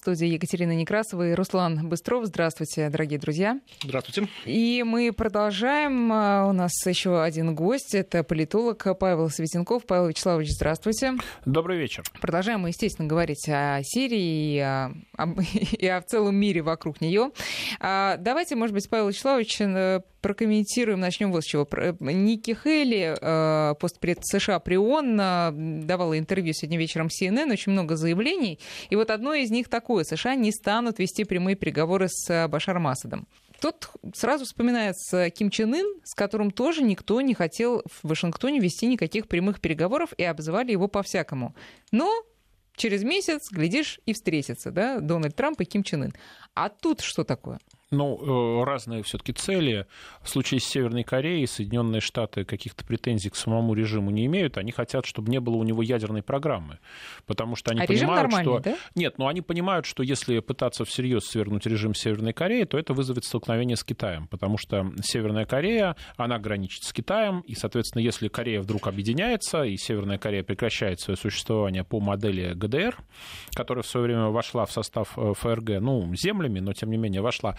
студии Екатерина Некрасова и Руслан Быстров. Здравствуйте, дорогие друзья. Здравствуйте. И мы продолжаем. А, у нас еще один гость. Это политолог Павел Светенков. Павел Вячеславович, здравствуйте. Добрый вечер. Продолжаем мы, естественно, говорить о Сирии и о, и о целом мире вокруг нее. А, давайте, может быть, Павел Вячеславович, э, прокомментируем. Начнем вот с чего. Ники Хейли, э, постпред США при ООН, давала интервью сегодня вечером CNN, очень много заявлений. И вот одно из них такое. США не станут вести прямые переговоры с э, Башаром Асадом. Тут сразу вспоминается Ким Чен Ын, с которым тоже никто не хотел в Вашингтоне вести никаких прямых переговоров и обзывали его по-всякому. Но через месяц, глядишь, и встретятся, да, Дональд Трамп и Ким Чен Ын. А тут что такое? Ну, э, разные все-таки цели. В случае с Северной Кореей Соединенные Штаты каких-то претензий к самому режиму не имеют. Они хотят, чтобы не было у него ядерной программы. Потому что они а понимают, что... Да? Нет, но они понимают, что если пытаться всерьез свергнуть режим Северной Кореи, то это вызовет столкновение с Китаем. Потому что Северная Корея, она граничит с Китаем. И, соответственно, если Корея вдруг объединяется, и Северная Корея прекращает свое существование по модели ГДР, которая в свое время вошла в состав э, ФРГ, ну, землями, но тем не менее вошла,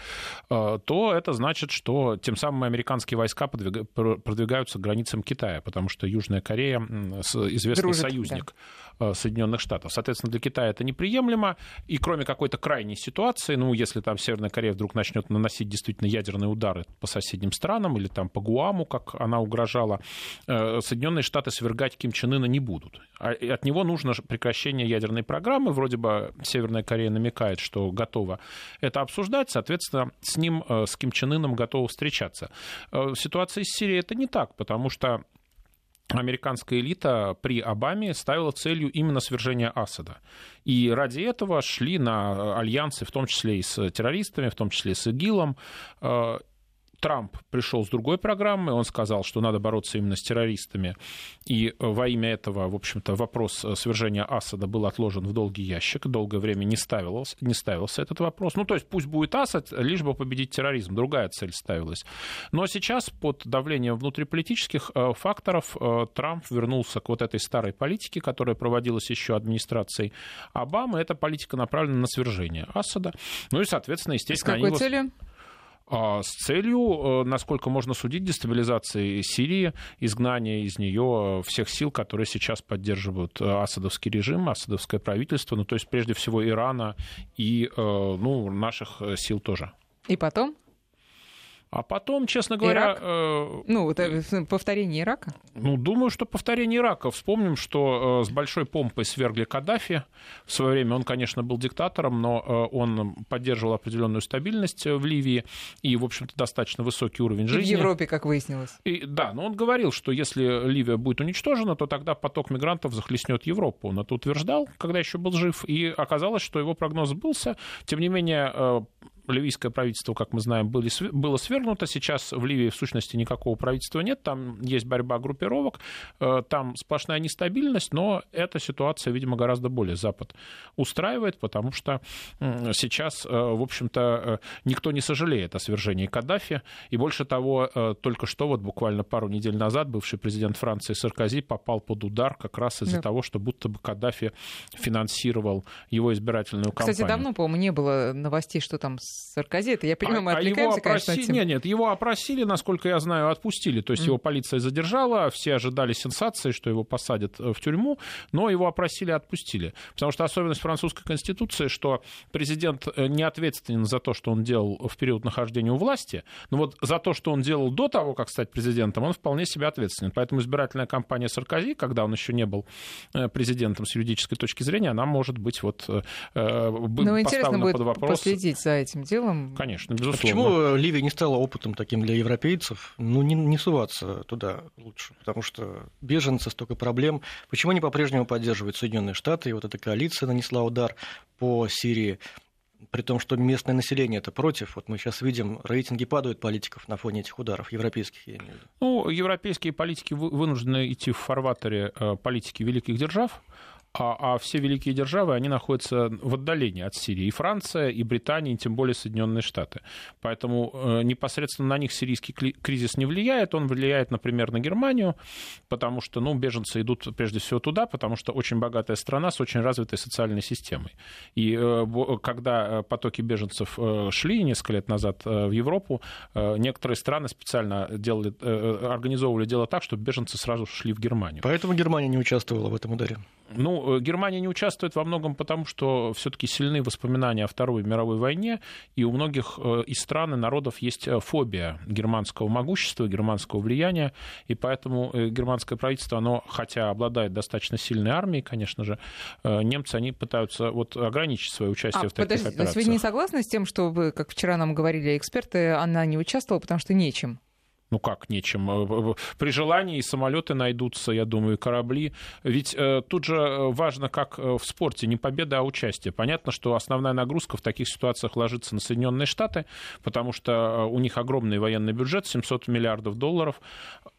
то это значит, что тем самым американские войска продвигаются к границам Китая, потому что Южная Корея известный Дружит, союзник да. Э, Соединенных Штатов. Соответственно, для Китая это неприемлемо. И кроме какой-то крайней ситуации, ну, если там Северная Корея вдруг начнет наносить действительно ядерные удары по соседним странам или там по Гуаму, как она угрожала, э, Соединенные Штаты свергать Ким Чен Ына не будут. А от него нужно прекращение ядерной программы. Вроде бы Северная Корея намекает, что готова это обсуждать. Соответственно, с ним, э, с Ким Чен Ыном готовы встречаться. Э, в ситуации с Сирией это не так, потому что американская элита при Обаме ставила целью именно свержение Асада. И ради этого шли на альянсы, в том числе и с террористами, в том числе и с ИГИЛом. Э, Трамп пришел с другой программой, он сказал, что надо бороться именно с террористами, и во имя этого, в общем-то, вопрос свержения Асада был отложен в долгий ящик, долгое время не ставился, не ставился этот вопрос. Ну, то есть пусть будет Асад, лишь бы победить терроризм, другая цель ставилась. Но сейчас под давлением внутриполитических э, факторов э, Трамп вернулся к вот этой старой политике, которая проводилась еще администрацией Обамы. Эта политика направлена на свержение Асада. Ну и, соответственно, естественно... С какой они целью? А, с целью, э, насколько можно судить, дестабилизации Сирии, изгнания из нее всех сил, которые сейчас поддерживают э, асадовский режим, асадовское правительство, ну то есть прежде всего Ирана и э, ну, наших сил тоже. И потом? А потом, честно говоря... Ирак? Э, ну, это повторение Ирака? Ну, думаю, что повторение Ирака. Вспомним, что э, с большой помпой свергли Каддафи. В свое время он, конечно, был диктатором, но э, он поддерживал определенную стабильность в Ливии и, в общем-то, достаточно высокий уровень жизни. И в Европе, как выяснилось. И, да, но он говорил, что если Ливия будет уничтожена, то тогда поток мигрантов захлестнет Европу. Он это утверждал, когда еще был жив, и оказалось, что его прогноз сбылся. Тем не менее, ливийское правительство, как мы знаем, были, было свергнуто. Сейчас в Ливии, в сущности, никакого правительства нет. Там есть борьба группировок, э, там сплошная нестабильность, но эта ситуация, видимо, гораздо более Запад устраивает, потому что сейчас, э, в общем-то, э, никто не сожалеет о свержении Каддафи. И больше того, только что, вот буквально пару недель назад, бывший президент Франции Саркози попал под удар как раз из-за да. того, что будто бы Каддафи финансировал его избирательную кампанию. Кстати, давно, по-моему, не было новостей, что там Саркози. Это я понимаю, а, мы отвлекаемся, а его опроси... конечно. Нет, нет, его опросили, насколько я знаю, отпустили. То есть mm. его полиция задержала, все ожидали сенсации, что его посадят э, в тюрьму, но его опросили и отпустили. Потому что особенность французской конституции, что президент э, не ответственен за то, что он делал в период нахождения у власти, но вот за то, что он делал до того, как стать президентом, он вполне себе ответственен. Поэтому избирательная кампания Саркози, когда он еще не был э, президентом с юридической точки зрения, она может быть вот ну, поставлена будет под вопрос. последить за этим этим делом. Конечно, безусловно. А почему Ливия не стала опытом таким для европейцев? Ну, не, не суваться туда лучше, потому что беженцы, столько проблем. Почему они по-прежнему поддерживают Соединенные Штаты? И вот эта коалиция нанесла удар по Сирии при том, что местное население это против. Вот мы сейчас видим, рейтинги падают политиков на фоне этих ударов, европейских, я имею в виду. Ну, европейские политики вынуждены идти в фарватере э, политики великих держав, а, а все великие державы, они находятся в отдалении от Сирии. И Франция, и Британия, и тем более Соединенные Штаты. Поэтому э, непосредственно на них сирийский кризис не влияет. Он влияет, например, на Германию, потому что ну, беженцы идут прежде всего туда, потому что очень богатая страна с очень развитой социальной системой. И э, когда э, потоки беженцев э, шли несколько лет назад э, в Европу, э, некоторые страны специально делали, э, организовывали дело так, чтобы беженцы сразу шли в Германию. Поэтому Германия не участвовала в этом ударе. Ну, э, Германия не участвует во многом потому, что все-таки сильны воспоминания о Второй мировой войне, и у многих э, из стран и народов есть э, фобия германского могущества, германского влияния, и поэтому германское правительство, оно, хотя обладает достаточно сильной армией, конечно же, немцы, они пытаются вот ограничить свое участие а, в таких подожди, операциях. Вы не согласны с тем, что, как вчера нам говорили эксперты, она не участвовала, потому что нечем? Ну как, нечем. Э, при желании и самолеты найдутся, я думаю, и корабли. Ведь э, тут же э, важно, как э, в спорте, не победа, а участие. Понятно, что основная нагрузка в таких ситуациях ложится на Соединенные Штаты, потому что у них огромный военный бюджет, 700 миллиардов долларов.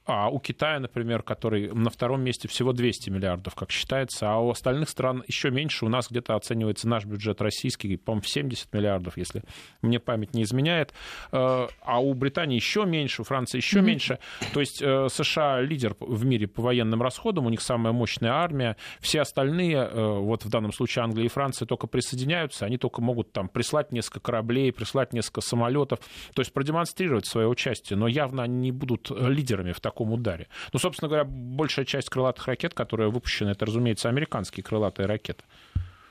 А у Китая, например, который на втором месте всего 200 миллиардов, как считается, а у остальных стран еще меньше. У нас где-то оценивается наш бюджет российский, по-моему, в 70 миллиардов, если мне память не изменяет. Э, а у Британии еще меньше, у Франции еще mm-hmm. меньше. То есть э, США лидер в мире по военным расходам, у них самая мощная армия. Все остальные, э, вот в данном случае Англия и Франция, только присоединяются, они только могут там прислать несколько кораблей, прислать несколько самолетов, то есть продемонстрировать свое участие, но явно они не будут лидерами в таком таком ударе. Ну, собственно говоря, большая часть крылатых ракет, которые выпущены, это, разумеется, американские крылатые ракеты.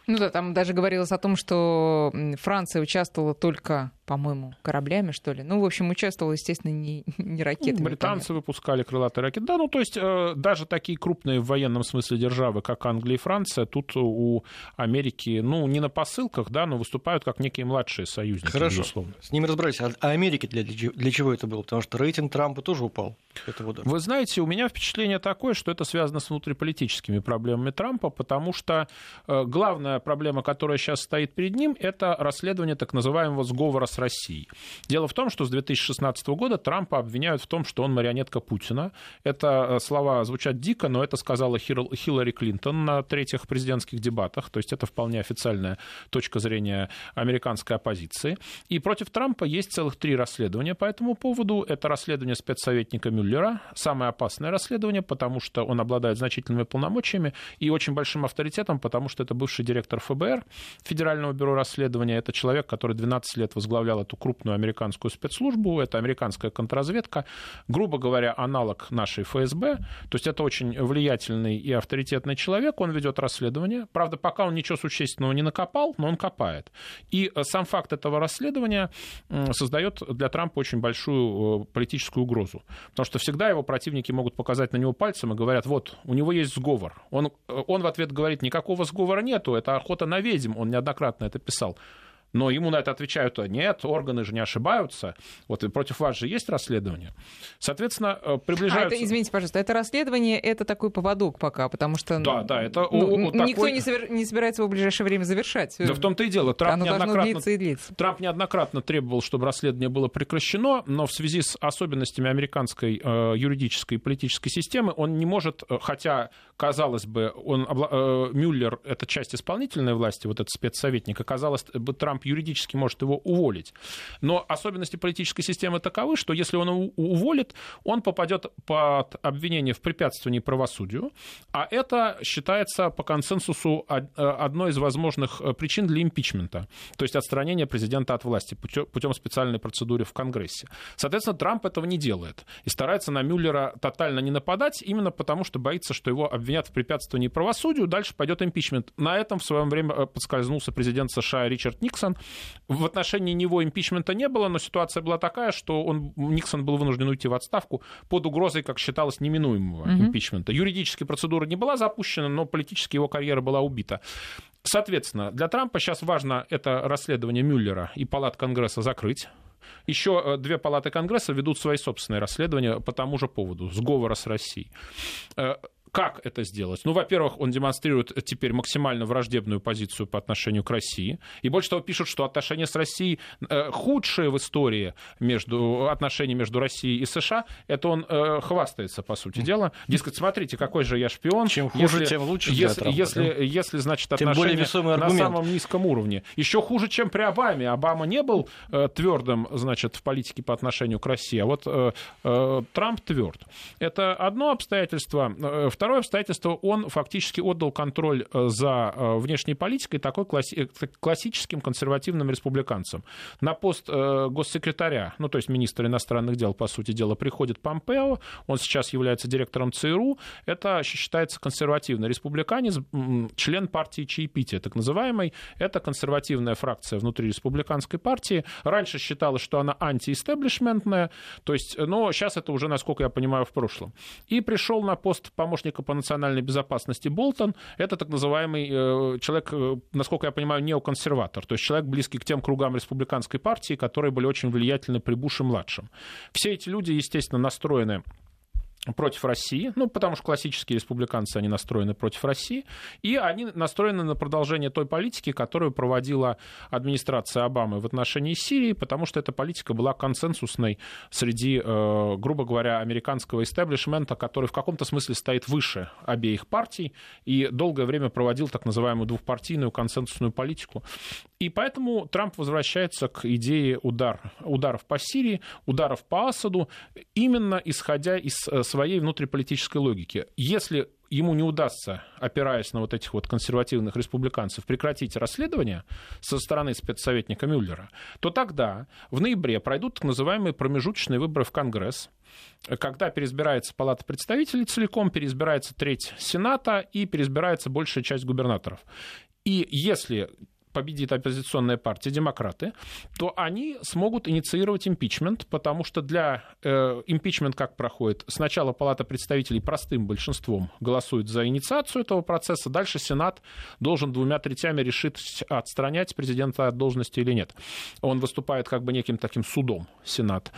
Ну да, там даже говорилось о том, что Франция участвовала только по-моему, кораблями, что ли. Ну, в общем, участвовал, естественно, не, не ракетами. Британцы понятно. выпускали крылатые ракеты. Да, ну, то есть э, даже такие крупные в военном смысле державы, как Англия и Франция, тут у Америки, ну, не на посылках, да, но выступают как некие младшие союзники, Хорошо, безусловно. с ними разбирались. А, а Америке для, для чего это было? Потому что рейтинг Трампа тоже упал. Этого Вы знаете, у меня впечатление такое, что это связано с внутриполитическими проблемами Трампа, потому что э, главная проблема, которая сейчас стоит перед ним, это расследование так называемого сговора с Россией. Дело в том, что с 2016 года Трампа обвиняют в том, что он марионетка Путина. Это э, слова звучат дико, но это сказала Хиллари Клинтон на третьих президентских дебатах, то есть это вполне официальная точка зрения американской оппозиции. И против Трампа есть целых три расследования по этому поводу. Это расследование спецсоветника Мюллера, самое опасное расследование, потому что он обладает значительными полномочиями и очень большим авторитетом, потому что это бывший директор ФБР, Федерального бюро расследования, это человек, который 12 лет возглавлял возглавлял эту крупную американскую спецслужбу, это американская контрразведка, грубо говоря, аналог нашей ФСБ, то есть это очень влиятельный и авторитетный человек, он ведет расследование, правда, пока он ничего существенного не накопал, но он копает. И э, сам факт этого расследования создает для Трампа очень большую э, политическую угрозу, потому что всегда его противники могут показать на него пальцем и говорят, вот, у него есть сговор. Он, э, он в ответ говорит, никакого сговора нету, это охота на ведьм, он неоднократно это писал. Но ему на это отвечают, нет, органы же не ошибаются. Вот и против вас же есть расследование. Соответственно, э, приближаются... А это, извините, пожалуйста, это расследование, это такой поводок пока, потому что... Да, да, это... Ну, такой... Никто не, совер... не собирается его в ближайшее время завершать. Да в том-то и дело. Трамп Оно неоднократно... длиться и длиться. Трамп неоднократно требовал, чтобы расследование было прекращено, но в связи с особенностями американской э, юридической и политической системы он не может, э, хотя, казалось бы, он, э, Мюллер — это часть исполнительной власти, вот этот спецсоветник, оказалось бы, Трамп Трамп юридически может его уволить. Но особенности политической системы таковы, что если он уволит, он попадет под обвинение в препятствовании правосудию, а это считается по консенсусу одной из возможных э, причин для импичмента, то есть отстранения президента от власти путем специальной процедуры в Конгрессе. Соответственно, Трамп этого не делает и старается на Мюллера тотально не нападать, именно потому что боится, что его обвинят в препятствовании правосудию, дальше пойдет импичмент. На этом в свое время э, подскользнулся президент США Ричард Никсон, Никсон. В отношении него импичмента не было, но ситуация была такая, что он, Никсон был вынужден уйти в отставку под угрозой, как считалось, неминуемого mm-hmm. импичмента. Юридически процедура не была запущена, но политически его карьера была убита. Соответственно, для Трампа сейчас важно это расследование Мюллера и палат Конгресса закрыть. Еще э, две палаты Конгресса ведут свои собственные расследования по тому же поводу, сговора с Россией. Как это сделать? Ну, во-первых, он демонстрирует теперь максимально враждебную позицию по отношению к России. И больше того, пишут, что отношения с Россией э, худшие в истории между, отношений между Россией и США. Это он э, хвастается, по сути дела. Дескать, смотрите, какой же я шпион. Чем хуже, если, тем лучше если, Трампа, если, да? если, значит, отношения на самом низком уровне. Еще хуже, чем при Обаме. Обама не был э, твердым, значит, в политике по отношению к России, а вот э, э, Трамп тверд. Это одно обстоятельство. Э, второе обстоятельство, он фактически отдал контроль э, за э, внешней политикой такой класси- классическим консервативным республиканцам. На пост госсекретаря, ну то есть министра иностранных дел, по сути дела, приходит Помпео, он сейчас является директором ЦРУ, это считается консервативный республиканец, член партии чаепития, так называемый, это консервативная фракция внутри республиканской партии. Раньше считалось, что она антиэстеблишментная, то есть, но сейчас это уже, насколько я понимаю, в прошлом. И пришел на пост помощника по национальной безопасности Болтон. Это так называемый э, человек, э, насколько я понимаю, неоконсерватор, то есть человек, близкий к тем кругам республиканской партии, которые были очень влиятельны при Буше-младшем. Все эти люди, естественно, настроены против России, ну, потому что классические республиканцы, они настроены против России, и они настроены на продолжение той политики, которую проводила администрация Обамы в отношении Сирии, потому что эта политика была консенсусной среди, э, грубо говоря, американского истеблишмента, который в каком-то смысле стоит выше обеих партий и долгое время проводил так называемую двухпартийную консенсусную политику. И поэтому Трамп возвращается к идее удар, ударов по Сирии, ударов по Асаду, именно исходя из э, своей внутриполитической логики. Если ему не удастся, опираясь на вот этих вот консервативных республиканцев, прекратить расследование со стороны спецсоветника Мюллера, то тогда в ноябре пройдут так называемые промежуточные выборы в Конгресс, когда переизбирается Палата представителей целиком, переизбирается треть Сената и переизбирается большая часть губернаторов. И если победит оппозиционная партия, демократы, то они смогут инициировать импичмент, потому что для э, импичмент как проходит? Сначала Палата представителей простым большинством голосует за инициацию этого процесса, дальше Сенат должен двумя третями решить, отстранять президента от должности или нет. Он выступает как бы неким таким судом, Сенат.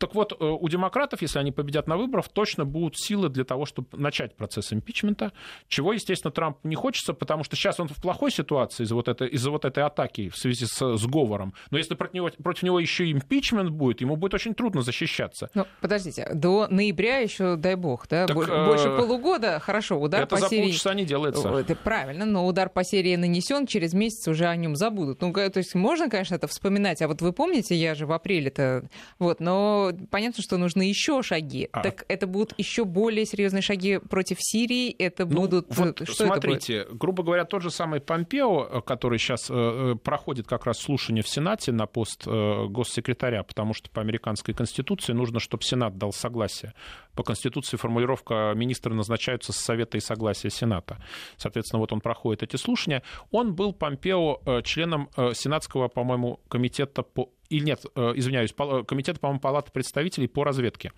Так вот, э, у демократов, если они победят на выборах, точно будут силы для того, чтобы начать процесс импичмента, чего, естественно, Трампу не хочется, потому что сейчас он в плохой ситуации из-за вот, этой, из-за вот этой атаки в связи с сговором. Но если против него, против него еще импичмент будет, ему будет очень трудно защищаться. Ну, подождите, до ноября еще, дай бог, да? Так, Больше э... полугода, хорошо, удар это по за серии... полчаса не делается. Это правильно, но удар по серии нанесен, через месяц уже о нем забудут. Ну, то есть можно, конечно, это вспоминать, а вот вы помните, я же в апреле-то... Вот, но понятно, что нужны еще шаги. А. Так это будут еще более серьезные шаги против Сирии? Это ну, будут... Вот, что смотрите, это будет? грубо говоря, тот же самый Помпео, который сейчас э, э, проходит как раз слушание в Сенате на пост э, госсекретаря, потому что по американской конституции нужно, чтобы Сенат дал согласие. По конституции формулировка министры назначаются с совета и согласия Сената. Соответственно, вот он проходит эти слушания. Он был Помпео э, членом э, Сенатского, по-моему, комитета по или нет, э, извиняюсь, э, комитет, по-моему, Палаты представителей по разведке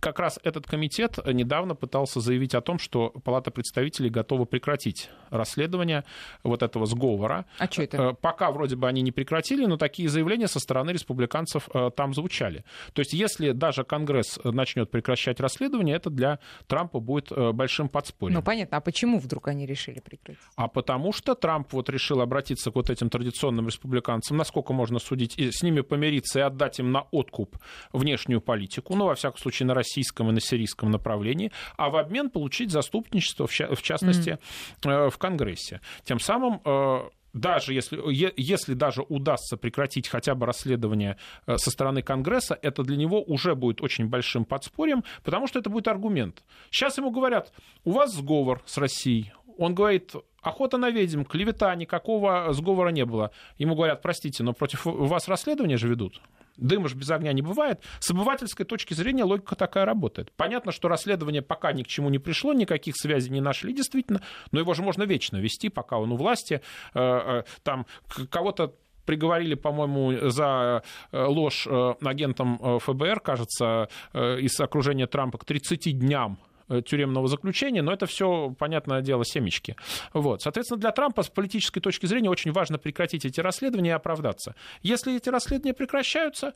как раз этот комитет недавно пытался заявить о том, что Палата представителей готова прекратить расследование вот этого сговора. А что это? Э, пока вроде бы они не прекратили, но такие заявления со стороны республиканцев э, там звучали. То есть если даже Конгресс начнет прекращать расследование, это для Трампа будет э, большим подспорьем. Ну понятно, а почему вдруг они решили прекратить? А потому что Трамп вот решил обратиться к вот этим традиционным республиканцам, насколько можно судить, и с ними помириться и отдать им на откуп внешнюю политику, ну во всяком случае на Россию российском и на сирийском направлении, а в обмен получить заступничество, в частности, mm-hmm. в Конгрессе. Тем самым э, даже если, если даже удастся прекратить хотя бы расследование э, со стороны Конгресса, это для него уже будет очень большим подспорьем, потому что это будет аргумент. Сейчас ему говорят, у вас сговор с Россией. Он говорит, охота на ведьм, клевета, никакого сговора не было. Ему говорят, простите, но против вас расследование же ведут. Дыма же без огня не бывает. С обывательской точки зрения логика такая работает. Понятно, что расследование пока ни к чему не пришло, никаких связей не нашли, действительно, но его же можно вечно вести, пока он у власти. Э, э, там кого-то приговорили, по-моему, за э, ложь агентам ФБР, кажется, из окружения Трампа к 30 дням тюремного заключения, но это все, понятное дело, семечки. Вот. Соответственно, для Трампа с политической точки зрения очень важно прекратить эти расследования и оправдаться. Если эти расследования прекращаются,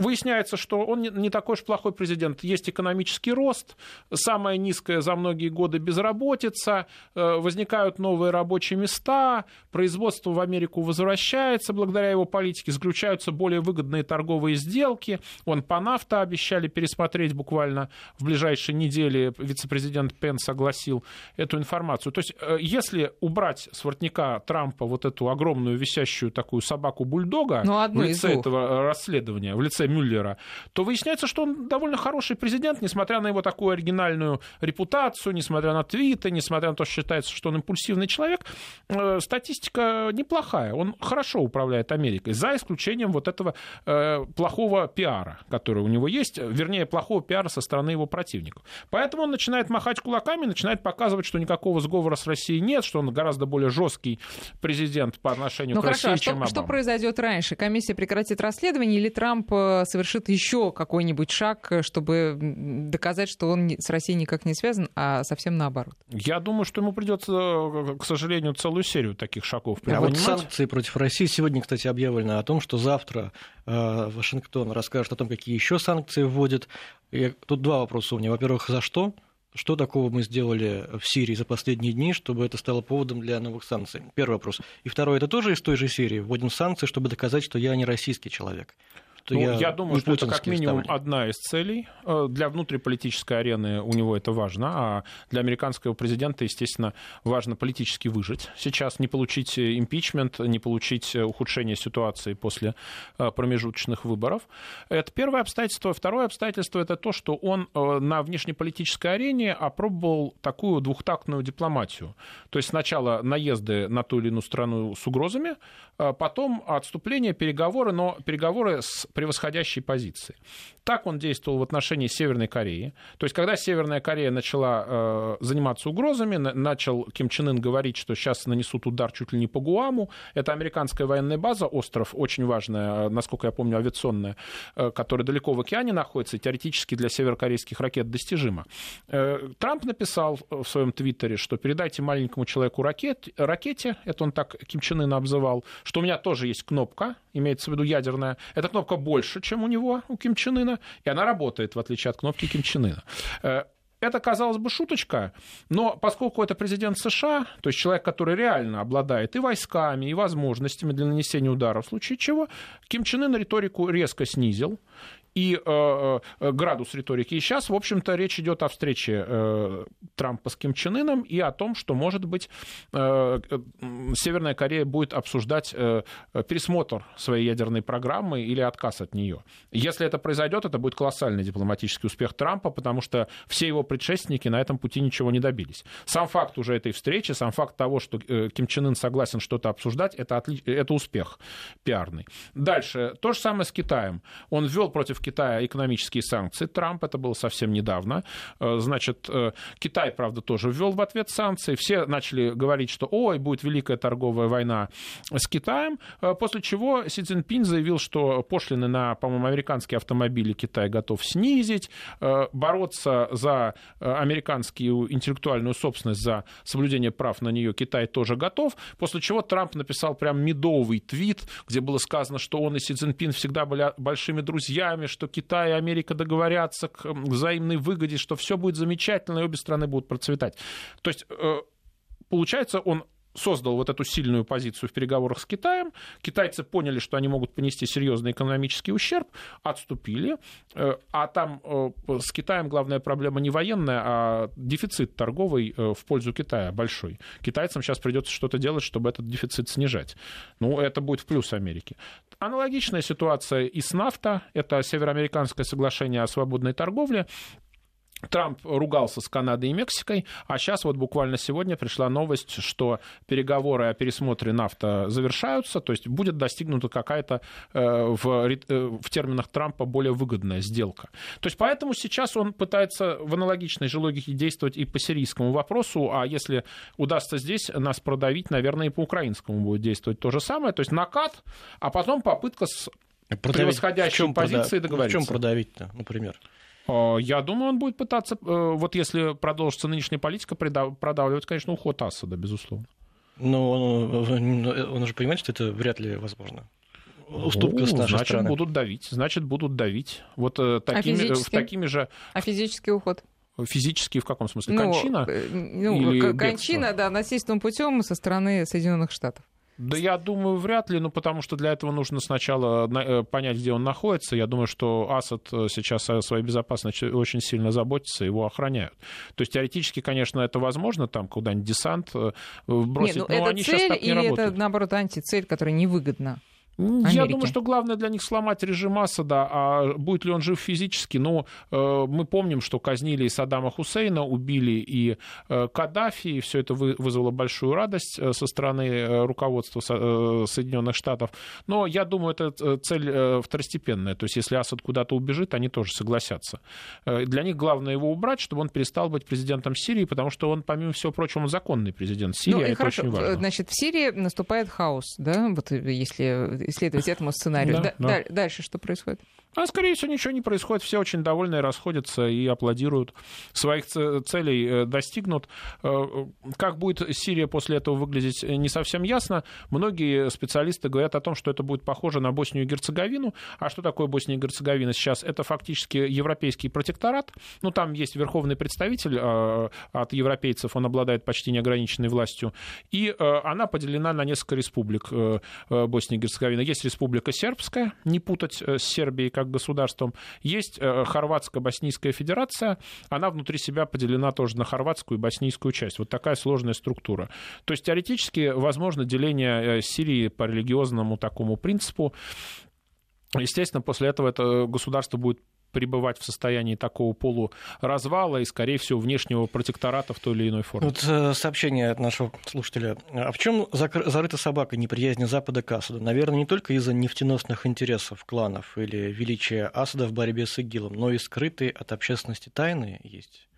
Выясняется, что он не такой уж плохой президент. Есть экономический рост, самая низкая за многие годы безработица, э, возникают новые рабочие места, производство в Америку возвращается благодаря его политике, заключаются более выгодные торговые сделки. Он по нафта обещали пересмотреть буквально в ближайшие недели. Вице-президент Пен согласил эту информацию. То есть, э, если убрать с воротника Трампа вот эту огромную висящую такую собаку-бульдога ну, в лице этого э, расследования, в лице Мюллера, то выясняется, что он довольно хороший президент, несмотря на его такую оригинальную репутацию, несмотря на твиты, несмотря на то, что считается, что он импульсивный человек. Э, статистика неплохая. Он хорошо управляет Америкой, за исключением вот этого э, плохого пиара, который у него есть, вернее, плохого пиара со стороны его противников. Поэтому он начинает махать кулаками, начинает показывать, что никакого сговора с Россией нет, что он гораздо более жесткий президент по отношению ну, к хорошо, России, а чем что, что произойдет раньше? Комиссия прекратит расследование или Трамп э, совершит еще какой-нибудь шаг, э, чтобы доказать, что он с Россией никак не связан, а совсем наоборот? Я думаю, что ему придется, э, к сожалению, целую серию таких шагов предпринимать. А вот санкции против России сегодня, кстати, объявлено о том, что завтра Вашингтон расскажет о том, какие еще санкции вводит. Я... Тут два вопроса у меня. Во-первых, за что? Что такого мы сделали в Сирии за последние дни, чтобы это стало поводом для новых санкций? Первый вопрос. И второй, это тоже из той же серии. Вводим санкции, чтобы доказать, что я не российский человек что ну, я, я думаю, что это как минимум одна из целей. Э, для внутриполитической арены у него это важно, а для американского президента, естественно, важно политически выжить. Сейчас не получить импичмент, не получить ухудшение ситуации после э, промежуточных выборов. Это первое обстоятельство. Второе обстоятельство – это то, что он э, на внешнеполитической арене опробовал такую двухтактную дипломатию. То есть сначала наезды на ту или иную страну с угрозами, потом отступление, переговоры, но переговоры с превосходящей позиции. Так он действовал в отношении Северной Кореи. То есть, когда Северная Корея начала э, заниматься угрозами, на, начал Ким Чен Ын говорить, что сейчас нанесут удар чуть ли не по Гуаму. Это американская военная база, остров, очень важная, э, насколько я помню, авиационная, э, который далеко в океане находится, и теоретически для северокорейских ракет достижима. Э, Трамп написал в своем твиттере, что передайте маленькому человеку ракет, ракете, это он так Ким Чен Ына обзывал, что у меня тоже есть кнопка, имеется в виду ядерная. Эта кнопка больше, чем у него, у Ким Чен Ына, и она работает, в отличие от кнопки Ким Чен Ына. Э, это, казалось бы, шуточка, но поскольку это президент США, то есть человек, который реально обладает и войсками, и возможностями для нанесения удара, в случае чего Ким Чен Ын риторику резко снизил, и э, э, градус риторики. И сейчас, в общем-то, речь идет о встрече э, Трампа с Ким Чен Ыном и о том, что, может быть, э, э Северная Корея будет обсуждать э, пересмотр своей ядерной программы или отказ от нее. Если это произойдет, это будет колоссальный дипломатический успех Трампа, потому что все его предшественники на этом пути ничего не добились. Сам факт уже этой встречи, сам факт того, что э, Ким Чен Ын согласен что-то обсуждать, это, отли... это успех пиарный. Дальше, то же самое с Китаем. Он ввел против Китая экономические санкции. Трамп, это было совсем недавно. Э, значит, э, Китай, правда, тоже ввел в ответ санкции. Все начали говорить, что ой, будет великая торговая война с Китаем. Э, после чего Си Цзиньпинь заявил, что пошлины на, по-моему, американские автомобили Китай готов снизить, бороться за американскую интеллектуальную собственность, за соблюдение прав на нее Китай тоже готов. После чего Трамп написал прям медовый твит, где было сказано, что он и Си Цзиньпин всегда были большими друзьями, что Китай и Америка договорятся к взаимной выгоде, что все будет замечательно, и обе страны будут процветать. То есть, э, получается, он создал вот эту сильную позицию в переговорах с Китаем. Китайцы поняли, что они могут понести серьезный экономический ущерб, отступили. Э, а там э, с Китаем главная проблема не военная, а дефицит торговый э, в пользу Китая большой. Китайцам сейчас придется что-то делать, чтобы этот дефицит снижать. Ну, это будет в плюс Америки. Аналогичная ситуация и с нафта. Это североамериканское соглашение о свободной торговле. Трамп ругался с Канадой и Мексикой, а сейчас вот буквально сегодня пришла новость, что переговоры о пересмотре нафта завершаются, то есть будет достигнута какая-то э, в, э, в терминах Трампа более выгодная сделка. То есть поэтому сейчас он пытается в аналогичной же логике действовать и по сирийскому вопросу, а если удастся здесь нас продавить, наверное, и по украинскому будет действовать то же самое, то есть накат, а потом попытка с продавить, превосходящей позицией договориться. В чем продавить-то, например? А, я думаю, он будет пытаться, э, вот если продолжится нынешняя политика, продавливать, конечно, уход Асада, безусловно. Но он, он же понимает, что это вряд ли возможно. уступка с нашей значит, стороны. будут давить, значит, будут давить. Вот э, такими, а в такими же... А физический уход? Физически в каком смысле? Ну, кончина? Ну, Или кончина, бегство? да, насильственным путем со стороны Соединенных Штатов. Да я думаю, вряд ли, ну потому что для этого нужно сначала э, понять, где он находится. Я думаю, что Асад э, сейчас о своей безопасности очень сильно заботится, его охраняют. То есть теоретически, конечно, это возможно, там куда-нибудь десант бросить, Нет, ну, но это они цель сейчас так не или работают. это, наоборот, антицель, которая невыгодна? Америки. Я думаю, что главное для них сломать режим Асада, а будет ли он жив физически, ну, э, мы помним, что казнили и Саддама Хусейна, убили и э, Каддафи, и все это вы, вызвало большую радость э, со стороны э, руководства э, Соединенных Штатов. Но я думаю, это э, цель второстепенная. То есть, если Асад куда-то убежит, они тоже согласятся. Для них главное его убрать, чтобы он перестал быть президентом Сирии, потому что он, помимо всего прочего, законный президент Сирии. Ну, а хорошо. очень важно. Значит, в Сирии наступает хаос, да, вот если исследовать этому сценарию. Да, да. Дальше что происходит? А, скорее всего, ничего не происходит. Все очень довольны, расходятся и аплодируют. Своих целей э, достигнут. Э, как будет Сирия после этого выглядеть, не совсем ясно. Многие специалисты говорят о том, что это будет похоже на Боснию и Герцеговину. А что такое Босния и Герцеговина сейчас? Это фактически европейский протекторат. Ну, там есть верховный представитель э, от европейцев, он обладает почти неограниченной властью. И она поделена на несколько республик Боснии и Герцеговины. Есть республика сербская, не путать с Сербией, как государством. Есть э, Хорватско-Боснийская федерация, она внутри себя поделена тоже на хорватскую и боснийскую часть. Вот такая сложная структура. То есть теоретически возможно деление э, Сирии по религиозному такому принципу. Естественно, после этого это государство будет пребывать в состоянии такого полуразвала и, скорее всего, внешнего протектората в той или иной форме. Вот э, сообщение от нашего слушателя. А в чем зарыта собака неприязни Запада к Асаду? Наверное, не только из-за нефтеносных интересов кланов или величия Асада в борьбе с ИГИЛом, но и скрытые от общественности тайны есть.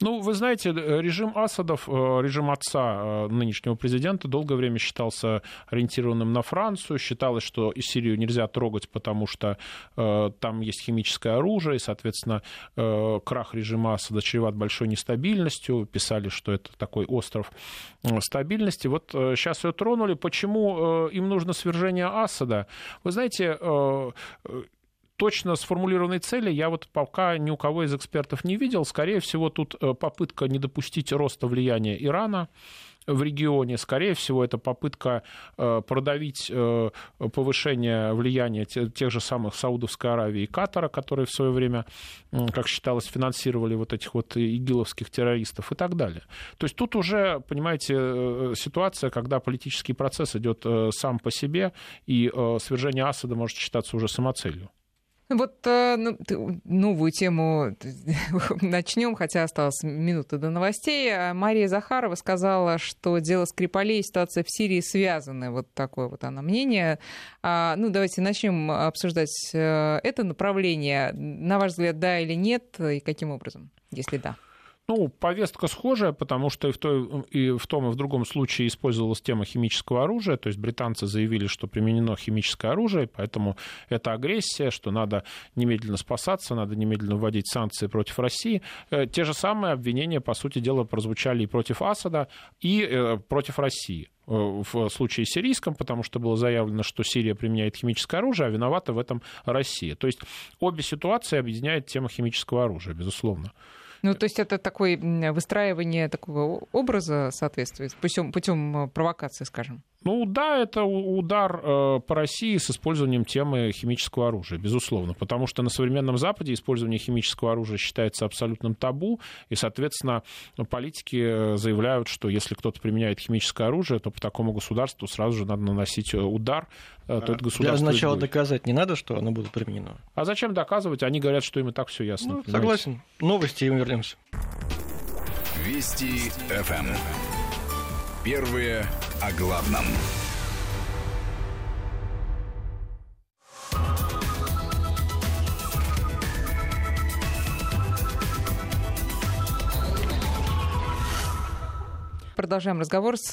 Ну, вы знаете, режим Асадов, э, режим отца э, нынешнего президента долгое время считался ориентированным на Францию. Считалось, что Сирию нельзя трогать, потому что э, там есть химическое оружие, и, соответственно, крах режима Асада чреват большой нестабильностью. Писали, что это такой остров стабильности. Вот сейчас ее тронули. Почему им нужно свержение Асада? Вы знаете, точно сформулированной цели я вот пока ни у кого из экспертов не видел. Скорее всего, тут э, попытка не допустить роста влияния Ирана в регионе. Скорее всего, это попытка э, продавить э, повышение влияния тех же самых Саудовской Аравии и Катара, которые в свое время, как считалось, финансировали вот этих вот игиловских террористов и так далее. То есть тут уже, понимаете, ситуация, когда политический процесс идет сам по себе, и свержение Асада может считаться уже самоцелью. Вот э, ну, новую тему начнем, хотя осталось минута до новостей. Мария Захарова сказала, что дело Скрипалей и ситуация в Сирии связаны. Вот такое вот она мнение. А, ну, давайте начнем обсуждать э, это направление. На ваш взгляд, да или нет, и каким образом, если да? Ну, повестка схожая, потому что и в, той, и в том, и в другом случае использовалась тема химического оружия. То есть британцы заявили, что применено химическое оружие, поэтому это агрессия, что надо немедленно спасаться, надо немедленно вводить санкции против России. Э, те же самые обвинения, по сути дела, прозвучали и против Асада, и э, против России э, в случае сирийском, потому что было заявлено, что Сирия применяет химическое оружие, а виновата в этом Россия. То есть обе ситуации объединяет тема химического оружия, безусловно. Ну, то есть это такое выстраивание такого образа соответствует путем, путем э, провокации, скажем. Ну да, это удар э, по России с использованием темы химического оружия, безусловно, потому что на современном Западе использование химического оружия считается абсолютным табу, и, соответственно, политики э, заявляют, что если кто-то применяет химическое оружие, то по такому государству сразу же надо наносить удар, то это государство... Для начала доказать не надо, что оно будет применено. А зачем доказывать? Они говорят, что им и так все ясно. Ну, согласен. Новости, и вернемся. Вести ФМ. Первые о главном. Продолжаем разговор с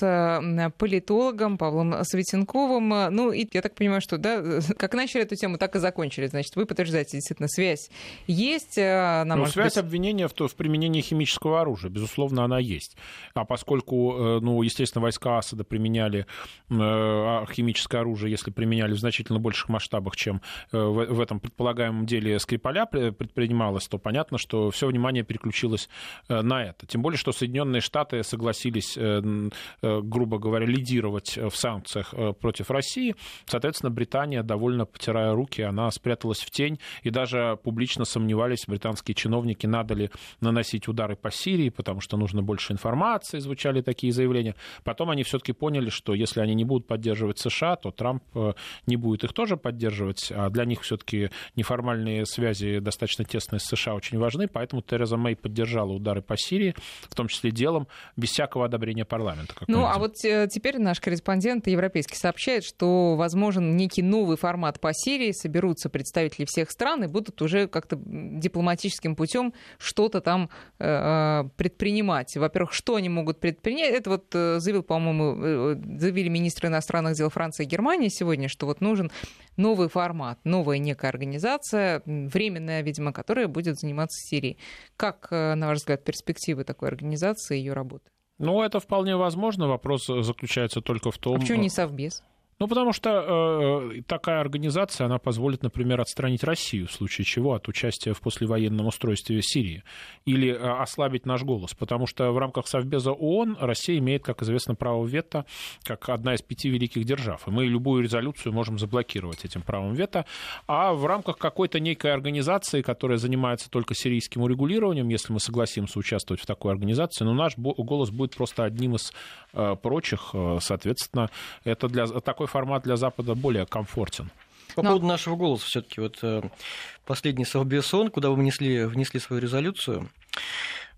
политологом Павлом Светенковым. Ну, и я так понимаю, что, да, как начали эту тему, так и закончили. Значит, вы подтверждаете, действительно, связь есть. На ну, связь быть... обвинения в, то, в применении химического оружия, безусловно, она есть. А поскольку, э, ну, естественно, войска Асада применяли э, химическое оружие, если применяли в значительно больших масштабах, чем э, в, в этом предполагаемом деле Скрипаля предпринималось, то понятно, что все внимание переключилось на это. Тем более, что Соединенные Штаты согласились, грубо говоря, лидировать в санкциях против России. Соответственно, Британия, довольно потирая руки, она спряталась в тень и даже публично сомневались британские чиновники, надо ли наносить удары по Сирии, потому что нужно больше информации, звучали такие заявления. Потом они все-таки поняли, что если они не будут поддерживать США, то Трамп э, не будет их тоже поддерживать, а для них все-таки неформальные связи достаточно тесные с США очень важны, поэтому Тереза Мэй поддержала удары по Сирии, в том числе делом, без всякого одобрения парламента. Ну, а вот э, теперь наш корреспондент европейский сообщает, что возможен некий новый формат по Сирии, соберутся представители всех стран и будут уже как-то дипломатическим путем что-то там э, э, предпринимать. Во-первых, что они могут предпринять? Это вот э, заявил, по-моему, заявили министры иностранных дел Франции и Германии сегодня, что вот нужен новый формат, новая некая организация, временная, видимо, которая будет заниматься Сирией. Как, на ваш взгляд, перспективы такой организации и ее работы? Ну, это вполне возможно. Вопрос заключается только в том... А почему не совбез? Ну, потому что э, такая организация, она позволит, например, отстранить Россию в случае чего от участия в послевоенном устройстве Сирии или э, ослабить наш голос, потому что в рамках Совбеза ООН Россия имеет, как известно, право вето как одна из пяти великих держав, и мы любую резолюцию можем заблокировать этим правом вето, а в рамках какой-то некой организации, которая занимается только сирийским урегулированием, если мы согласимся участвовать в такой организации, ну, наш голос будет просто одним из э, прочих, э, соответственно, это для такой такой формат для Запада более комфортен. По Но... поводу нашего голоса все-таки вот э, последний Совбесон, куда вы внесли, внесли свою резолюцию,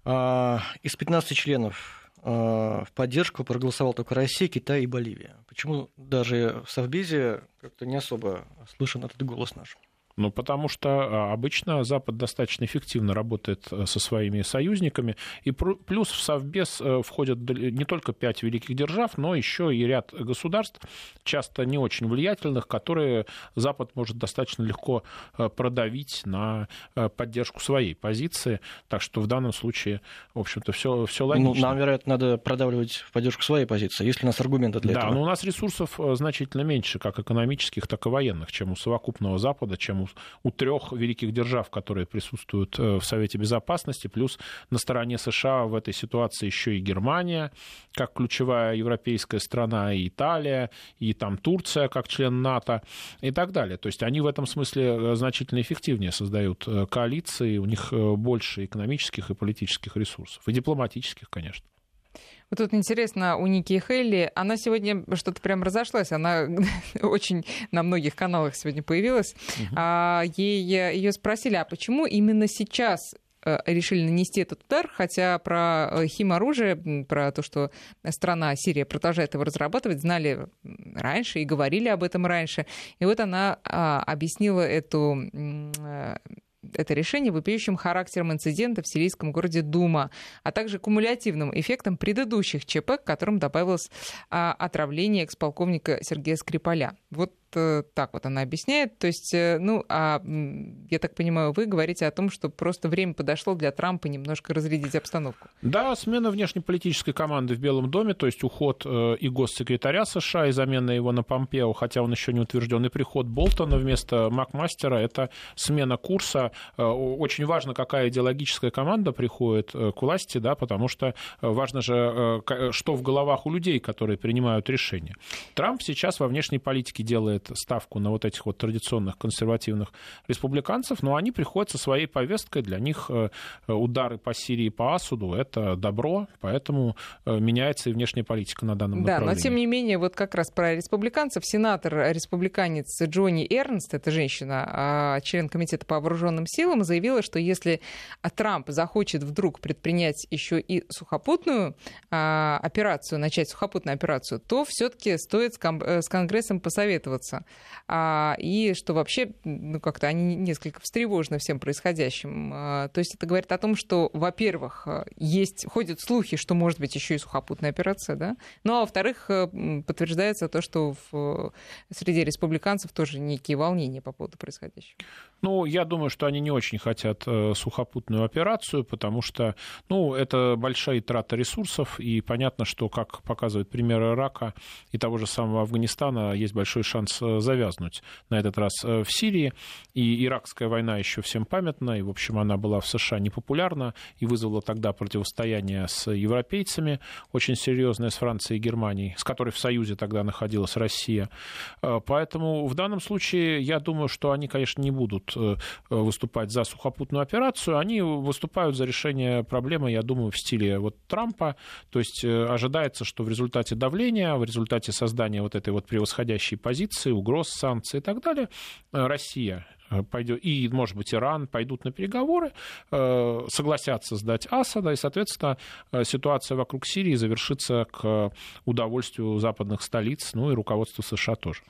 а, из 15 членов а, в поддержку проголосовал только Россия, Китай и Боливия. Почему даже в Совбезе как-то не особо слышен этот голос наш? Ну, потому что а, обычно Запад достаточно эффективно работает э, со своими союзниками. И плюс в Совбез э, входят не только пять великих держав, но еще и ряд государств, часто не очень влиятельных, которые Запад может достаточно легко э, продавить на поддержку своей позиции. Так что в данном случае, в общем-то, все, все ну, логично. Ну, нам, вероятно, надо продавливать в поддержку своей позиции. Есть ли у нас аргументы для да, этого? Да, но у нас ресурсов значительно меньше, как экономических, так и военных, чем у совокупного Запада, чем у у, трех великих держав, которые присутствуют э, в Совете Безопасности, плюс на стороне США в этой ситуации еще и Германия, как ключевая европейская страна, и Италия, и там Турция, как член НАТО, и так далее. То есть они в этом смысле э, значительно эффективнее создают э, коалиции, у них больше экономических и политических ресурсов, и дипломатических, конечно. Вот тут интересно, у Ники Хелли, она сегодня что-то прям разошлась, она очень на многих каналах сегодня появилась. Угу. А, ей, ее спросили, а почему именно сейчас э, решили нанести этот удар, хотя про э, химоружие, про то, что страна Сирия продолжает его разрабатывать, знали раньше и говорили об этом раньше. И вот она а, объяснила эту э, это решение вопиющим характером инцидента в сирийском городе Дума, а также кумулятивным эффектом предыдущих ЧП, к которым добавилось а, отравление экс-полковника Сергея Скрипаля. Вот так вот она объясняет. То есть, э, ну, а я так понимаю, вы говорите о том, что просто время подошло для Трампа немножко разрядить обстановку. Да, смена внешнеполитической команды в Белом доме, то есть уход э, и госсекретаря США и замена его на Помпео, хотя он еще не утвержден, и приход Болтона вместо Макмастера, это смена курса. Очень важно, какая идеологическая команда приходит к власти, да, потому что важно же, что в головах у людей, которые принимают решения. Трамп сейчас во внешней политике делает делает ставку на вот этих вот традиционных консервативных республиканцев, но они приходят со своей повесткой. Для них э, удары по Сирии по Асуду — это добро, поэтому э, меняется и внешняя политика на данном да, направлении. Да, но тем не менее, вот как раз про республиканцев. Сенатор, республиканец Джонни Эрнст, это женщина, а, член Комитета по вооруженным силам, заявила, что если Трамп захочет вдруг предпринять еще и сухопутную а, операцию, начать сухопутную операцию, то все-таки стоит с Конгрессом посоветоваться опираться, а, и что вообще ну, как-то они несколько встревожены всем происходящим. А, то есть это говорит о том, что, во-первых, есть, ходят слухи, что может быть еще и сухопутная операция, да, ну а во-вторых, подтверждается то, что в, среди республиканцев тоже некие волнения по поводу происходящего. Ну, я думаю, что они не очень хотят э, сухопутную операцию, потому что, ну, это большая трата ресурсов, и понятно, что, как показывают примеры Ирака и того же самого Афганистана, есть большой шанс э, завязнуть на этот раз э, в Сирии. И иракская война еще всем памятна, и, в общем, она была в США непопулярна и вызвала тогда противостояние с европейцами, очень серьезное с Францией и Германией, с которой в Союзе тогда находилась Россия. Поэтому в данном случае я думаю, что они, конечно, не будут э, выступать за сухопутную операцию, они выступают за решение проблемы, я думаю, в стиле вот Трампа. То есть э, ожидается, что в результате давления, в результате создания вот этой вот превосходящей позиции, угроз, санкций и так далее, э, Россия пойдет, и, может быть, Иран пойдут на переговоры, согласятся сдать Асада, и, соответственно, ситуация вокруг Сирии завершится к удовольствию западных столиц, ну и руководства США тоже.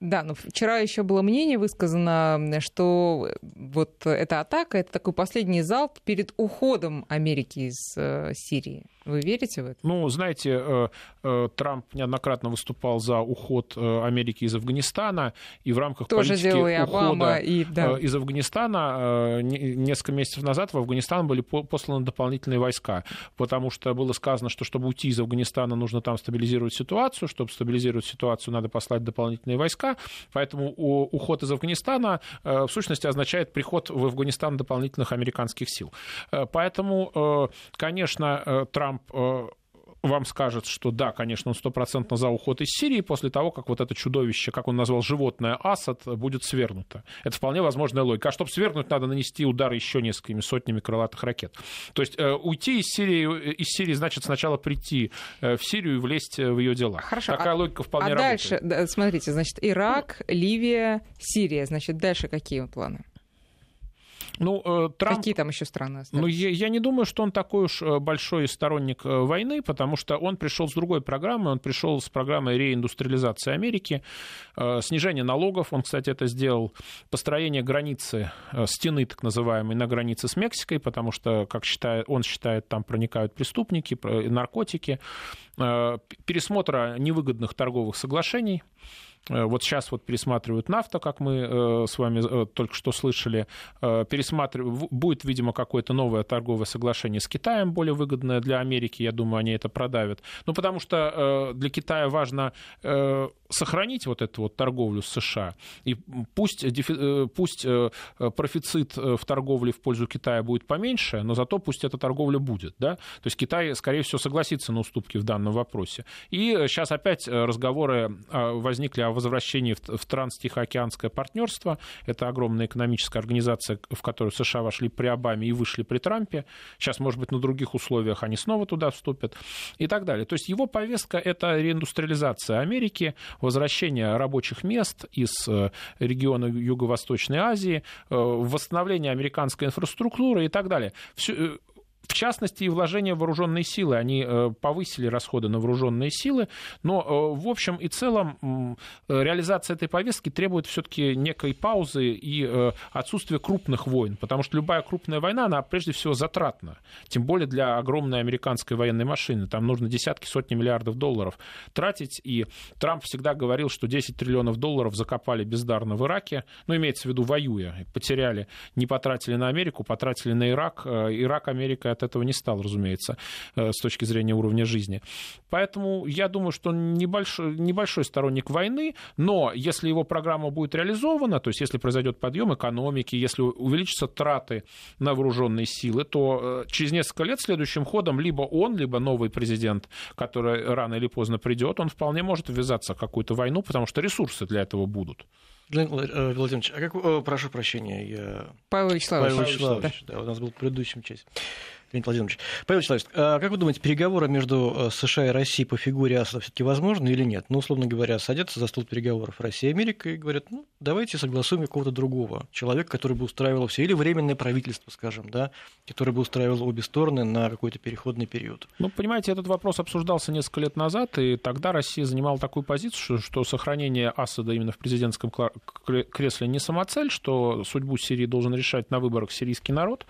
Да, но вчера еще было мнение высказано, что вот эта атака это такой последний залп перед уходом Америки из э, Сирии. Вы верите в это? Ну, знаете, э, э, Трамп неоднократно выступал за уход э, Америки из Афганистана, и в рамках Тоже политики делал и Обама, ухода и, да. из Афганистана несколько месяцев назад в Афганистан были посланы дополнительные войска, потому что было сказано, что чтобы уйти из Афганистана, нужно там стабилизировать ситуацию, чтобы стабилизировать ситуацию, надо послать дополнительные войска, поэтому уход из Афганистана в сущности означает приход в Афганистан дополнительных американских сил. Поэтому, конечно, Трамп э, вам скажет, что да, конечно, он стопроцентно за уход из Сирии после того, как вот это чудовище, как он назвал животное Асад, будет свергнуто. Это вполне возможная логика. А чтобы свергнуть, надо нанести удар еще несколькими сотнями крылатых ракет. То есть э, уйти из Сирии, из Сирии значит сначала прийти э, в Сирию и влезть в ее дела. Хорошо. Такая а, логика вполне а работает. дальше, смотрите, значит, Ирак, Ливия, Сирия. Значит, дальше какие планы? Ну, э, Трамп... Какие там еще страны остались? Ну, я, я не думаю, что он такой уж э, большой сторонник э, войны, потому что он пришел с другой программой, он пришел с программой реиндустриализации Америки, снижение налогов, он, кстати, это сделал, построение границы, стены так называемой, на границе с Мексикой, потому что, как считает, он считает, там проникают преступники, наркотики, пересмотра невыгодных торговых соглашений, вот сейчас вот пересматривают нафта, как мы э, с вами э, только что слышали. Пересматривают, будет, видимо, какое-то новое торговое соглашение с Китаем, более выгодное для Америки. Я думаю, они это продавят. Ну, потому что для Китая важно сохранить вот эту вот торговлю с США. И пусть, пусть профицит в торговле в пользу Китая будет поменьше, но зато пусть эта торговля будет. Да? То есть Китай, скорее всего, согласится на уступки в данном вопросе. И сейчас опять разговоры возникли о возвращении в транстихоокеанское партнерство. Это огромная экономическая организация, в которую США вошли при Обаме и вышли при Трампе. Сейчас, может быть, на других условиях они снова туда вступят и так далее. То есть его повестка — это реиндустриализация Америки, возвращение рабочих мест из э, региона Юго-Восточной Азии, э, восстановление американской инфраструктуры и так далее. Все, э, в частности, и вложения в вооруженные силы. Они э, повысили расходы на вооруженные силы, но э, в общем и целом реализация этой повестки требует все-таки некой паузы и э, отсутствия крупных войн, потому что любая крупная война, она прежде всего затратна, тем более для огромной американской военной машины. Там нужно десятки, сотни миллиардов долларов тратить, и Трамп всегда говорил, что 10 триллионов долларов закопали бездарно в Ираке, ну, имеется в виду воюя, потеряли, не потратили на Америку, потратили на Ирак. Ирак, Америка от этого не стал, разумеется, э, с точки зрения уровня жизни. Поэтому я думаю, что небольшой, небольшой сторонник войны, но если его программа будет реализована, то есть если произойдет подъем экономики, если увеличатся траты на вооруженные силы, то э, через несколько лет следующим ходом либо он, либо новый президент, который рано или поздно придет, он вполне может ввязаться в какую-то войну, потому что ресурсы для этого будут. Владимир э, Владимирович, а как, прошу прощения, я... Павел Вячеславович. Павел Вячеславович, да. да, у нас был в предыдущем части. Леонид Владимирович. Павел Вячеславович, а как вы думаете, переговоры между э, США и Россией по фигуре Асада все-таки возможны или нет? Ну, условно говоря, садятся за стол переговоров Россия и Америка и говорят, ну, давайте согласуем какого-то другого человека, который бы устраивал все, или временное правительство, скажем, да, которое бы устраивало обе стороны на какой-то переходный период. Ну, понимаете, этот вопрос обсуждался несколько лет назад, и тогда Россия занимала такую позицию, что сохранение Асада именно в президентском кресле не самоцель, что судьбу Сирии должен решать на выборах сирийский народ.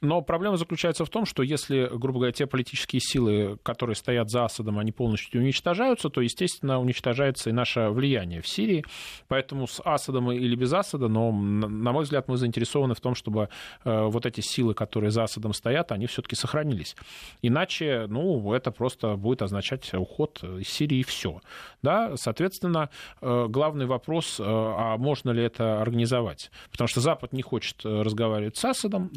Но проблема заключается в том, что если, грубо говоря, те политические силы, которые стоят за Асадом, они полностью уничтожаются, то, естественно, уничтожается и наше влияние в Сирии. Поэтому с Асадом или без Асада, но, на мой взгляд, мы заинтересованы в том, чтобы э, вот эти силы, которые за Асадом стоят, они все-таки сохранились. Иначе, ну, это просто будет означать уход из Сирии и все. Да, соответственно, э, главный вопрос, э, а можно ли это организовать? Потому что Запад не хочет разговаривать с Асадом,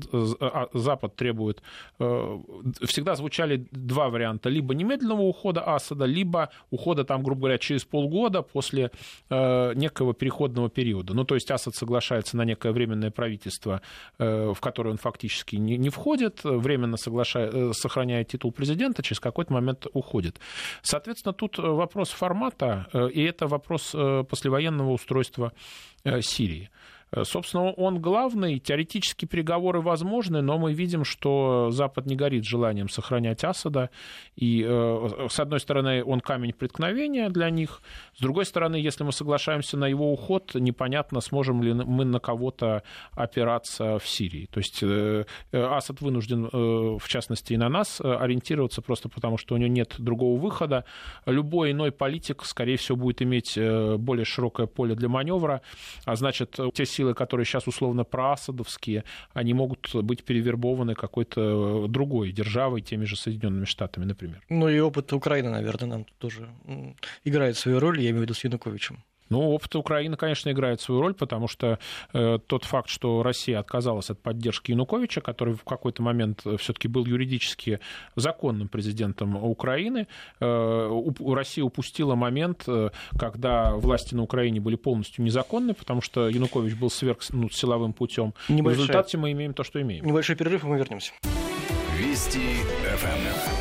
Запад требует, э, всегда звучали два варианта. Либо немедленного ухода Асада, либо ухода, там, грубо говоря, через полгода после э, некого переходного периода. Ну, то есть Асад соглашается на некое временное правительство, э, в которое он фактически не, входит, временно соглашает, сохраняет титул президента, через какой-то момент уходит. Соответственно, тут вопрос формата, и это вопрос послевоенного устройства Сирии. Э, собственно, он главный. Теоретически переговоры возможны, но мы видим, что Запад не горит желанием сохранять Асада. И, э, с одной стороны, он камень преткновения для них. С другой стороны, если мы соглашаемся на его уход, непонятно, сможем ли мы на кого-то опираться в Сирии. То есть э, Асад вынужден, в частности, и на нас ориентироваться просто потому, что у него нет другого выхода. Любой иной политик, скорее всего, будет иметь более широкое поле для маневра, а значит, те силы, которые сейчас условно проасадовские, они могут быть перевербованы какой-то другой державой, теми же Соединенными Штатами, например. Ну и опыт Украины, наверное, нам тоже играет свою роль, я имею в виду с Януковичем. Ну, опыт Украины, конечно, играет свою роль, потому что э, тот факт, что Россия отказалась от поддержки Януковича, который в какой-то момент все-таки был юридически законным президентом Украины, э, у, Россия упустила момент, э, когда власти на Украине были полностью незаконны, потому что Янукович был сверх ну, силовым путем. В результате мы имеем то, что имеем. Небольшой перерыв, и мы вернемся. Вести ФМ.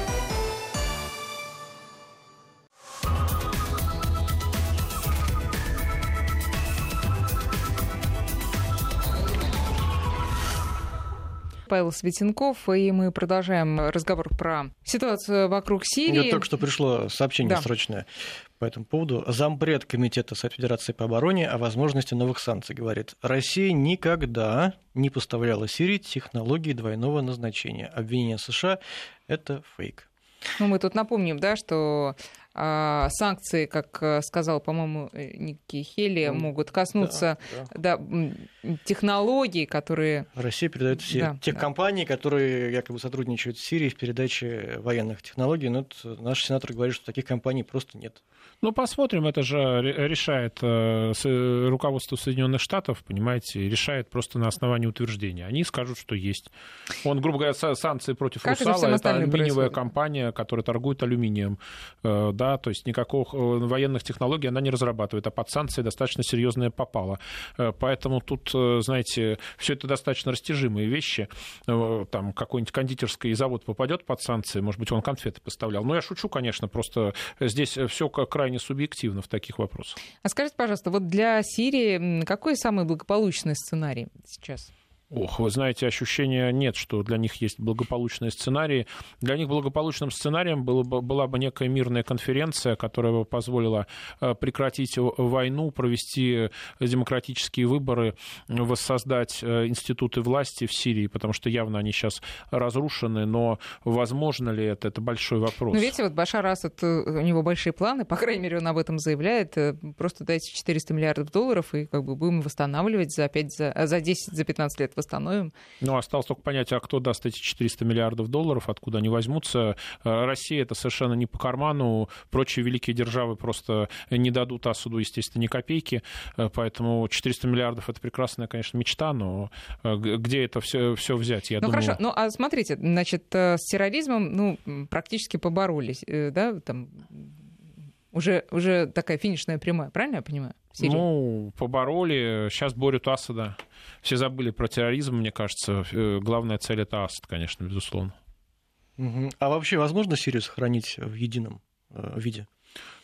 Павел Светенков, и мы продолжаем разговор про ситуацию вокруг Сирии. Мне только что пришло сообщение да. срочное по этому поводу. Зампред Комитета Совет Федерации по обороне о возможности новых санкций говорит, Россия никогда не поставляла Сирии технологии двойного назначения. Обвинение США – это фейк. Ну, мы тут напомним, да, что санкции, как э, сказал, по-моему, э, Ники Хели, могут коснуться да, да. Да, технологий, которые... Россия передает все да, тех да. компаний, которые якобы сотрудничают с Сирией в передаче военных технологий. Но наш сенатор говорит, что таких компаний просто нет. Ну, посмотрим, это же решает э, руководство Соединенных Штатов, понимаете, решает просто на основании утверждения. Они скажут, что есть. Он, грубо говоря, санкции против как Русала, это алюминиевая происходит? компания, которая торгует алюминием, да, да, то есть никаких э, военных технологий она не разрабатывает, а под санкции достаточно серьезная попала. Э, поэтому тут, э, знаете, все это достаточно растяжимые вещи. Там какой-нибудь кондитерский завод попадет под санкции, может быть, он конфеты поставлял. Но я шучу, конечно, просто здесь все крайне субъективно в таких вопросах. А скажите, пожалуйста, вот для Сирии какой самый благополучный сценарий сейчас? Ох, вы знаете, ощущения нет, что для них есть благополучные сценарии. Для них благополучным сценарием было бы, была бы некая мирная конференция, которая бы позволила э, прекратить войну, провести демократические выборы, воссоздать э, институты власти в Сирии, потому что явно они сейчас разрушены, но возможно ли это, это большой вопрос. Ну, видите, вот Башар Асад, э, у него большие планы, по крайней мере, он об этом заявляет, просто дайте 400 миллиардов долларов и как бы будем восстанавливать за, 5, за, за 10, за 15 лет восстановим. Ну, осталось только понять, а кто даст эти 400 миллиардов долларов, откуда они возьмутся. Э, Россия это совершенно не по карману. Прочие великие державы просто не дадут Асуду, естественно, ни копейки. Э, поэтому 400 миллиардов это прекрасная, конечно, мечта, но э, где это все, все взять? Я ну, думаю... хорошо, ну, а смотрите, значит, с терроризмом, ну, практически поборолись, да, там уже, уже такая финишная прямая, правильно я понимаю? Сирии? Ну, побороли, сейчас борют Асада. Все забыли про терроризм, мне кажется. Э, главная цель это Асад, конечно, безусловно. Угу. А вообще возможно Сирию сохранить в едином э, виде?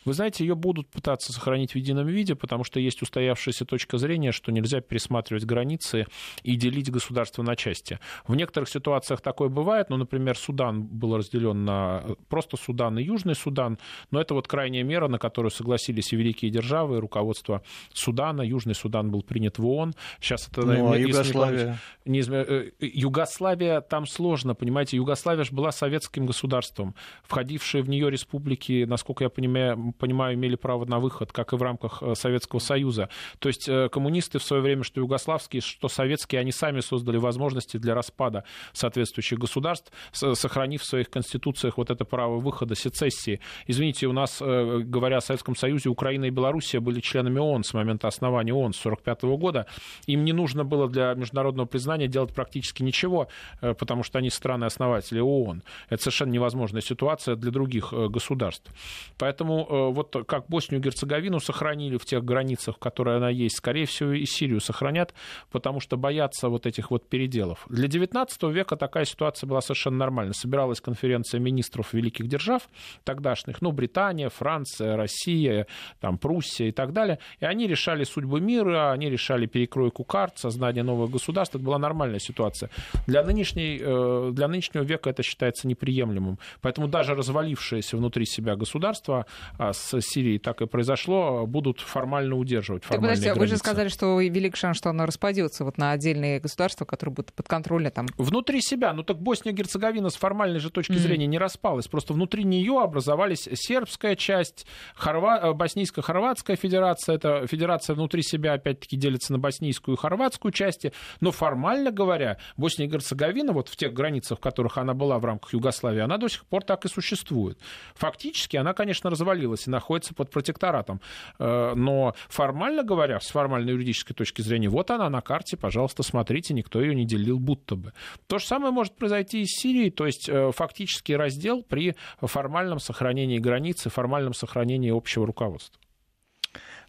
Вы знаете, ее будут пытаться сохранить в едином виде, потому что есть устоявшаяся точка зрения, что нельзя пересматривать границы и делить государство на части. В некоторых ситуациях такое бывает, ну, например, Судан был разделен на просто Судан и Южный Судан, но это вот крайняя мера, на которую согласились и великие державы, и руководство Судана. Южный Судан был принят в ООН. Сейчас это... Ну, а Югославия? Не, э, Югославия, там сложно, понимаете, Югославия же была советским государством. Входившие в нее республики, насколько я понимаю, понимаю, имели право на выход, как и в рамках э, Советского Союза. То есть э, коммунисты в свое время, что югославские, что советские, они сами создали возможности для распада соответствующих государств, сохранив в своих конституциях вот это право выхода, сецессии. Извините, у нас, э, говоря о Советском Союзе, Украина и Белоруссия были членами ООН с момента основания ООН с 1945 года. Им не нужно было для международного признания делать практически ничего, потому что они страны-основатели ООН. Это совершенно невозможная ситуация для других государств. Поэтому вот как Боснию и Герцеговину сохранили в тех границах, в которые она есть, скорее всего, и Сирию сохранят, потому что боятся вот этих вот переделов. Для XIX века такая ситуация была совершенно нормальна. Собиралась конференция министров великих держав тогдашних, ну, Британия, Франция, Россия, там, Пруссия и так далее, и они решали судьбы мира, они решали перекройку карт, создание нового государства. Это была нормальная ситуация. Для, нынешней, э, для нынешнего века это считается неприемлемым. Поэтому даже развалившееся внутри себя государство а, с Сирией так и произошло, будут формально удерживать формальные так, подождите, границы. Вы же сказали, что велик шанс, что оно распадется вот на отдельные государства, которые будут под контролем там. Внутри себя. Ну так Босния-Герцеговина с формальной же точки mm-hmm. зрения не распалась. Просто внутри нее образовались сербская часть, хорва... Э, боснийско-хорватская федерация. Это федерация внутри себя опять-таки делится на боснийскую и хорватскую части. Но формально говоря, Босния и Герцеговина, вот в тех границах, в которых она была в рамках Югославии, она до сих пор так и существует. Фактически она, конечно, развалилась и находится под протекторатом. Э, но формально говоря, с формальной юридической точки зрения, вот она на карте, пожалуйста, смотрите, никто ее не делил будто бы. То же самое может произойти и с Сирией, то есть э, фактический раздел при формальном сохранении границы, формальном сохранении общего руководства.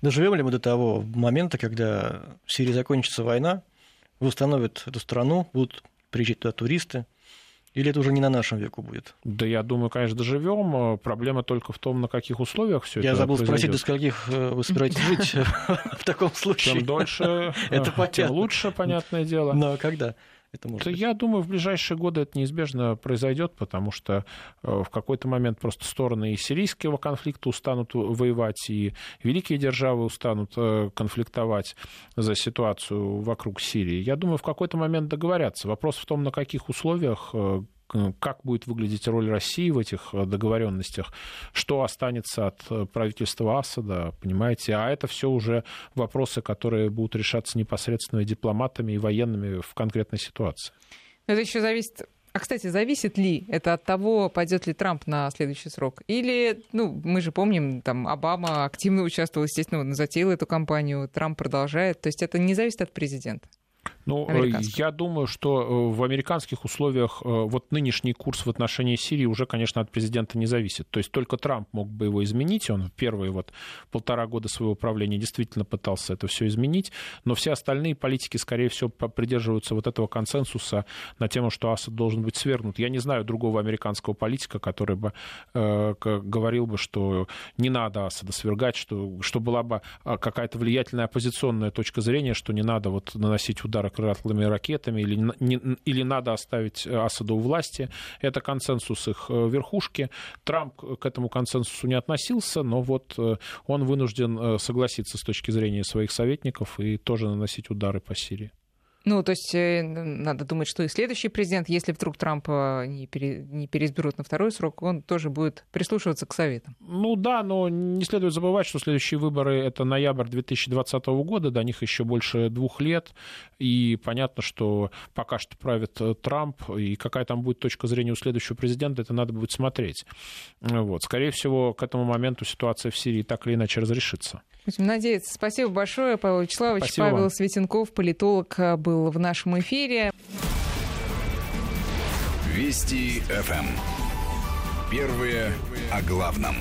Доживем ли мы до того момента, когда в Сирии закончится война, восстановят эту страну, будут приезжать туда туристы, или это уже не на нашем веку будет? Да, я думаю, конечно, доживем. Проблема только в том, на каких условиях все это Я забыл произойдет. спросить, до скольких э, вы собираетесь жить в таком случае? Чем дольше, э, тем лучше, понятное дело. Но когда? Это может быть? Я думаю, в ближайшие годы это неизбежно произойдет, потому что э, в какой-то момент просто стороны и сирийского конфликта устанут воевать, и великие державы устанут конфликтовать за ситуацию вокруг Сирии. Я думаю, в какой-то момент договорятся. Вопрос в том, на каких условиях, как будет выглядеть роль России в этих э, договоренностях, что останется от э, правительства Асада, понимаете, а это все уже вопросы, которые будут решаться непосредственно дипломатами и военными в конкретной ситуации. Это еще зависит а, кстати, зависит ли это от того, пойдет ли Трамп на следующий срок? Или, ну, мы же помним, там, Обама активно участвовал, естественно, затеял эту кампанию, Трамп продолжает. То есть это не зависит от президента? Ну, э, я думаю, что э, в американских условиях э, вот нынешний курс в отношении Сирии уже, конечно, от президента не зависит. То есть только Трамп мог бы его изменить. Он в первые вот полтора года своего правления действительно пытался это все изменить. Но все остальные политики, скорее всего, придерживаются вот этого консенсуса на тему, что Асад должен быть свергнут. Я не знаю другого американского политика, который бы э, говорил бы, что не надо Асада свергать, что, что была бы а, какая-то влиятельная оппозиционная точка зрения, что не надо вот наносить удары крылатыми ракетами, или, не, или надо оставить Асаду у власти. Это консенсус их э, верхушки. Трамп к этому консенсусу не относился, но вот э, он вынужден э, согласиться с точки зрения своих советников и тоже наносить удары по Сирии. Ну, то есть э, надо думать, что и следующий президент, если вдруг Трампа не, пере, не переизберут на второй срок, он тоже будет прислушиваться к советам. Ну да, но не следует забывать, что следующие выборы — это ноябрь 2020 года, до них еще больше двух лет, и понятно, что пока что правит э, Трамп, и какая там будет точка зрения у следующего президента, это надо будет смотреть. Вот. Скорее всего, к этому моменту ситуация в Сирии так или иначе разрешится. Будем надеяться. Спасибо большое, Павел Вячеславович. Спасибо Павел вам. Светенков, политолог, э, был в нашем эфире. Вести ФМ. Первые о главном.